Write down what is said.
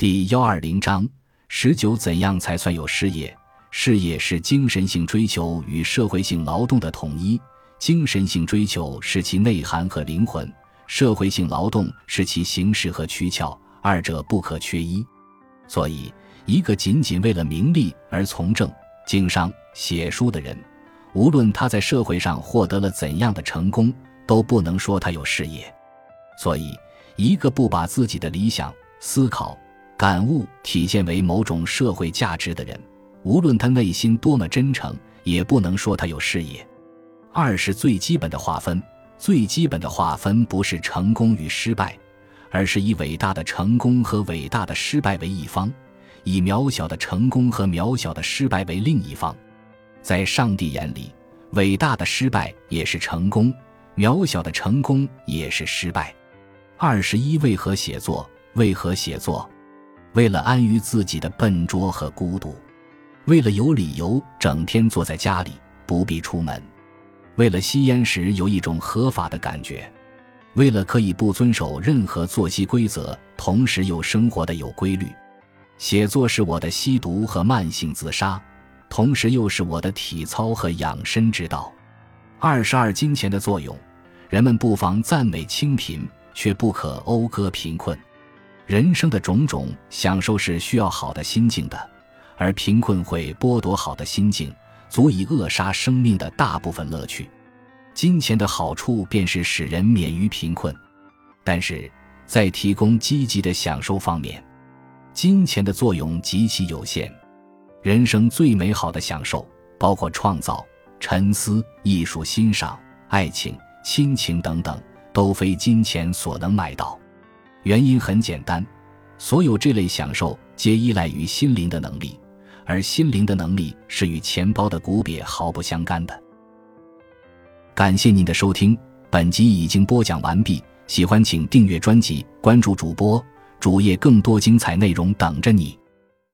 第幺二零章十九，怎样才算有事业？事业是精神性追求与社会性劳动的统一。精神性追求是其内涵和灵魂，社会性劳动是其形式和躯壳，二者不可缺一。所以，一个仅仅为了名利而从政、经商、写书的人，无论他在社会上获得了怎样的成功，都不能说他有事业。所以，一个不把自己的理想、思考、感悟体现为某种社会价值的人，无论他内心多么真诚，也不能说他有事业。二是最基本的划分，最基本的划分不是成功与失败，而是以伟大的成功和伟大的失败为一方，以渺小的成功和渺小的失败为另一方。在上帝眼里，伟大的失败也是成功，渺小的成功也是失败。二十一为何写作？为何写作？为了安于自己的笨拙和孤独，为了有理由整天坐在家里不必出门。为了吸烟时有一种合法的感觉，为了可以不遵守任何作息规则，同时又生活的有规律，写作是我的吸毒和慢性自杀，同时又是我的体操和养生之道。二十二金钱的作用，人们不妨赞美清贫，却不可讴歌贫困。人生的种种享受是需要好的心境的，而贫困会剥夺好的心境。足以扼杀生命的大部分乐趣。金钱的好处便是使人免于贫困，但是在提供积极的享受方面，金钱的作用极其有限。人生最美好的享受，包括创造、沉思、艺术欣赏、爱情、亲情等等，都非金钱所能买到。原因很简单，所有这类享受皆依赖于心灵的能力。而心灵的能力是与钱包的古瘪毫不相干的。感谢您的收听，本集已经播讲完毕。喜欢请订阅专辑，关注主播主页，更多精彩内容等着你。